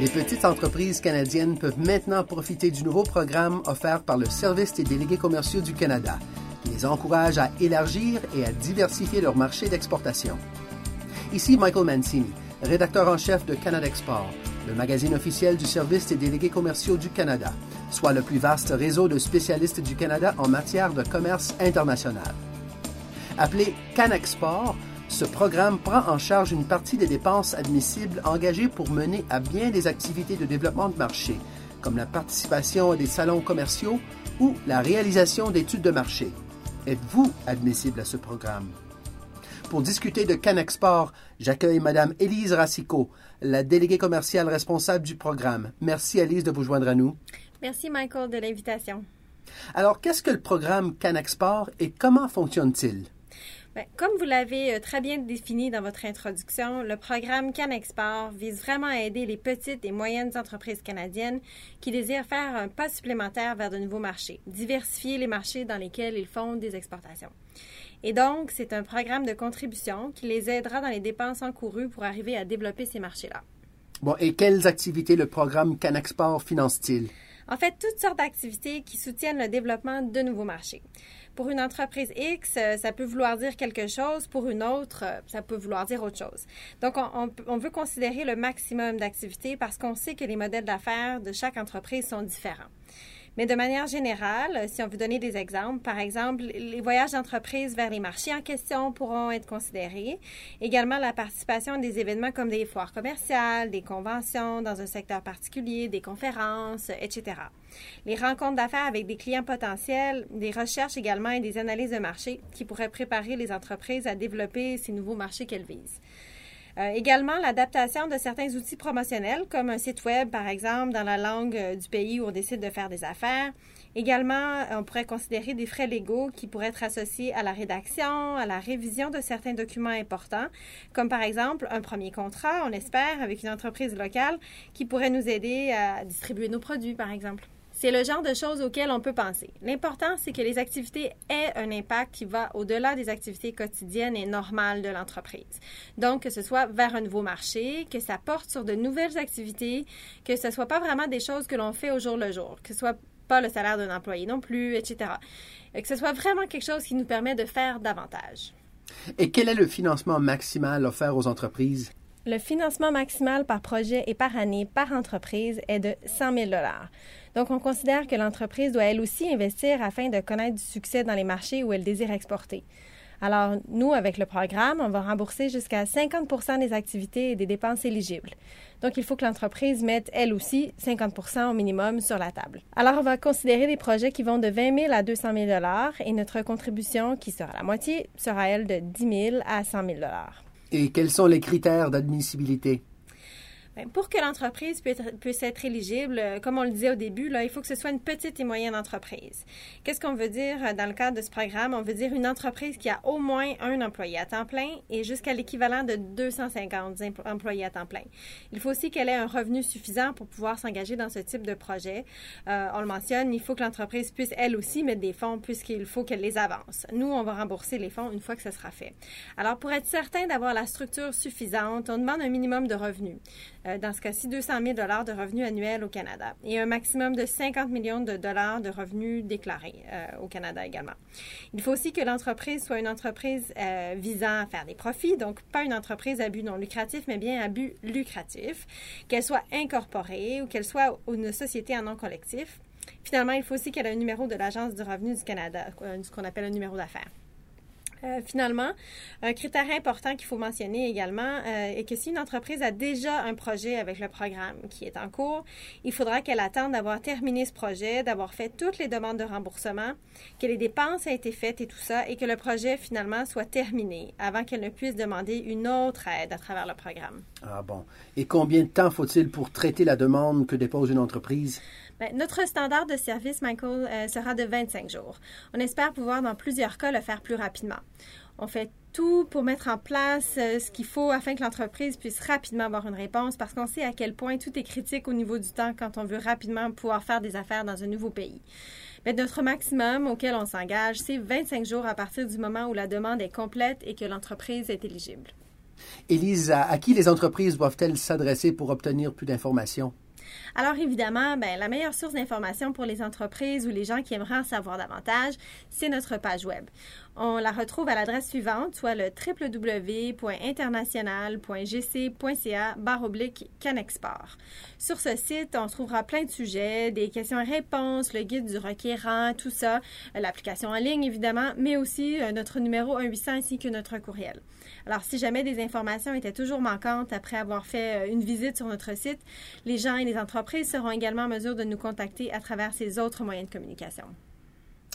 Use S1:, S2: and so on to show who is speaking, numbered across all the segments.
S1: Les petites entreprises canadiennes peuvent maintenant profiter du nouveau programme offert par le Service des délégués commerciaux du Canada, qui les encourage à élargir et à diversifier leur marché d'exportation. Ici Michael Mancini, rédacteur en chef de Canada Export, le magazine officiel du Service des délégués commerciaux du Canada, soit le plus vaste réseau de spécialistes du Canada en matière de commerce international. Appelé CanExport, ce programme prend en charge une partie des dépenses admissibles engagées pour mener à bien des activités de développement de marché, comme la participation à des salons commerciaux ou la réalisation d'études de marché. Êtes-vous admissible à ce programme? Pour discuter de CanExport, j'accueille Mme Élise Racicot, la déléguée commerciale responsable du programme. Merci, Élise, de vous joindre à nous.
S2: Merci, Michael, de l'invitation.
S1: Alors, qu'est-ce que le programme CanExport et comment fonctionne-t-il?
S2: Bien, comme vous l'avez euh, très bien défini dans votre introduction, le programme CanExport vise vraiment à aider les petites et moyennes entreprises canadiennes qui désirent faire un pas supplémentaire vers de nouveaux marchés, diversifier les marchés dans lesquels ils font des exportations. Et donc, c'est un programme de contribution qui les aidera dans les dépenses encourues pour arriver à développer ces marchés-là.
S1: Bon, et quelles activités le programme CanExport finance-t-il?
S2: En fait, toutes sortes d'activités qui soutiennent le développement de nouveaux marchés. Pour une entreprise X, euh, ça peut vouloir dire quelque chose. Pour une autre, euh, ça peut vouloir dire autre chose. Donc, on, on veut considérer le maximum d'activités parce qu'on sait que les modèles d'affaires de chaque entreprise sont différents. Mais de manière générale, si on veut donner des exemples, par exemple, les voyages d'entreprise vers les marchés en question pourront être considérés. Également, la participation à des événements comme des foires commerciales, des conventions dans un secteur particulier, des conférences, etc. Les rencontres d'affaires avec des clients potentiels, des recherches également et des analyses de marché qui pourraient préparer les entreprises à développer ces nouveaux marchés qu'elles visent. Euh, également, l'adaptation de certains outils promotionnels, comme un site web, par exemple, dans la langue euh, du pays où on décide de faire des affaires. Également, on pourrait considérer des frais légaux qui pourraient être associés à la rédaction, à la révision de certains documents importants, comme par exemple un premier contrat, on espère, avec une entreprise locale qui pourrait nous aider à distribuer nos produits, par exemple. C'est le genre de choses auxquelles on peut penser. L'important, c'est que les activités aient un impact qui va au-delà des activités quotidiennes et normales de l'entreprise. Donc, que ce soit vers un nouveau marché, que ça porte sur de nouvelles activités, que ce soit pas vraiment des choses que l'on fait au jour le jour, que ce soit pas le salaire d'un employé non plus, etc. Que ce soit vraiment quelque chose qui nous permet de faire davantage.
S1: Et quel est le financement maximal offert aux entreprises?
S2: Le financement maximal par projet et par année par entreprise est de 100 000 donc, on considère que l'entreprise doit elle aussi investir afin de connaître du succès dans les marchés où elle désire exporter. Alors, nous, avec le programme, on va rembourser jusqu'à 50% des activités et des dépenses éligibles. Donc, il faut que l'entreprise mette, elle aussi, 50% au minimum sur la table. Alors, on va considérer des projets qui vont de 20 000 à 200 000 et notre contribution, qui sera la moitié, sera, elle, de 10 000 à 100 000
S1: Et quels sont les critères d'admissibilité?
S2: Ben, pour que l'entreprise puisse être éligible, euh, comme on le disait au début, il faut que ce soit une petite et moyenne entreprise. Qu'est-ce qu'on veut dire euh, dans le cadre de ce programme? On veut dire une entreprise qui a au moins un employé à temps plein et jusqu'à l'équivalent de 250 employés à temps plein. Il faut aussi qu'elle ait un revenu suffisant pour pouvoir s'engager dans ce type de projet. Euh, on le mentionne, il faut que l'entreprise puisse elle aussi mettre des fonds puisqu'il faut qu'elle les avance. Nous, on va rembourser les fonds une fois que ce sera fait. Alors, pour être certain d'avoir la structure suffisante, on demande un minimum de revenus. Euh, dans ce cas-ci, 200 000 de revenus annuels au Canada et un maximum de 50 millions de dollars de revenus déclarés euh, au Canada également. Il faut aussi que l'entreprise soit une entreprise euh, visant à faire des profits, donc pas une entreprise à but non lucratif, mais bien à but lucratif, qu'elle soit incorporée ou qu'elle soit une société en non collectif. Finalement, il faut aussi qu'elle ait un numéro de l'Agence du revenu du Canada, ce qu'on appelle un numéro d'affaires. Euh, finalement, un critère important qu'il faut mentionner également euh, est que si une entreprise a déjà un projet avec le programme qui est en cours, il faudra qu'elle attende d'avoir terminé ce projet, d'avoir fait toutes les demandes de remboursement, que les dépenses aient été faites et tout ça, et que le projet finalement soit terminé avant qu'elle ne puisse demander une autre aide à travers le programme.
S1: Ah bon. Et combien de temps faut-il pour traiter la demande que dépose une entreprise?
S2: Bien, notre standard de service, Michael, euh, sera de 25 jours. On espère pouvoir, dans plusieurs cas, le faire plus rapidement. On fait tout pour mettre en place euh, ce qu'il faut afin que l'entreprise puisse rapidement avoir une réponse parce qu'on sait à quel point tout est critique au niveau du temps quand on veut rapidement pouvoir faire des affaires dans un nouveau pays. Mais notre maximum auquel on s'engage, c'est 25 jours à partir du moment où la demande est complète et que l'entreprise est éligible.
S1: Élise, à qui les entreprises doivent-elles s'adresser pour obtenir plus d'informations?
S2: Alors évidemment, ben, la meilleure source d'information pour les entreprises ou les gens qui aimeraient en savoir davantage, c'est notre page web. On la retrouve à l'adresse suivante, soit le www.international.gc.ca canexport. Sur ce site, on trouvera plein de sujets, des questions et réponses, le guide du requérant, tout ça, l'application en ligne évidemment, mais aussi euh, notre numéro 1-800 ainsi que notre courriel. Alors si jamais des informations étaient toujours manquantes après avoir fait euh, une visite sur notre site, les gens et les entreprises seront également en mesure de nous contacter à travers ces autres moyens de communication.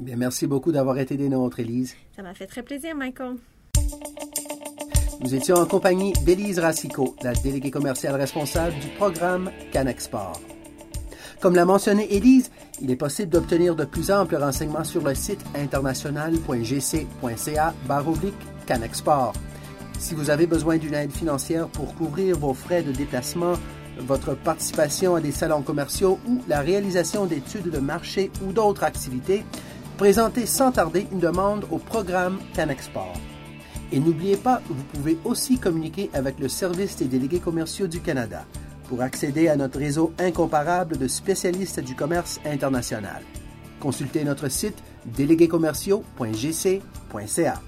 S1: Bien, merci beaucoup d'avoir été des nôtres, Élise.
S2: Ça m'a fait très plaisir, Michael.
S1: Nous étions en compagnie d'Élise Racicot, la déléguée commerciale responsable du programme CanExport. Comme l'a mentionné Élise, il est possible d'obtenir de plus amples renseignements sur le site international.gc.ca CanExport. Si vous avez besoin d'une aide financière pour couvrir vos frais de déplacement, votre participation à des salons commerciaux ou la réalisation d'études de marché ou d'autres activités, Présentez sans tarder une demande au programme CanExport. Et n'oubliez pas, vous pouvez aussi communiquer avec le Service des délégués commerciaux du Canada pour accéder à notre réseau incomparable de spécialistes du commerce international. Consultez notre site déléguéscommerciaux.gc.ca.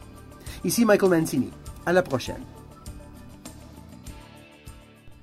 S1: Ici Michael Mancini. À la prochaine.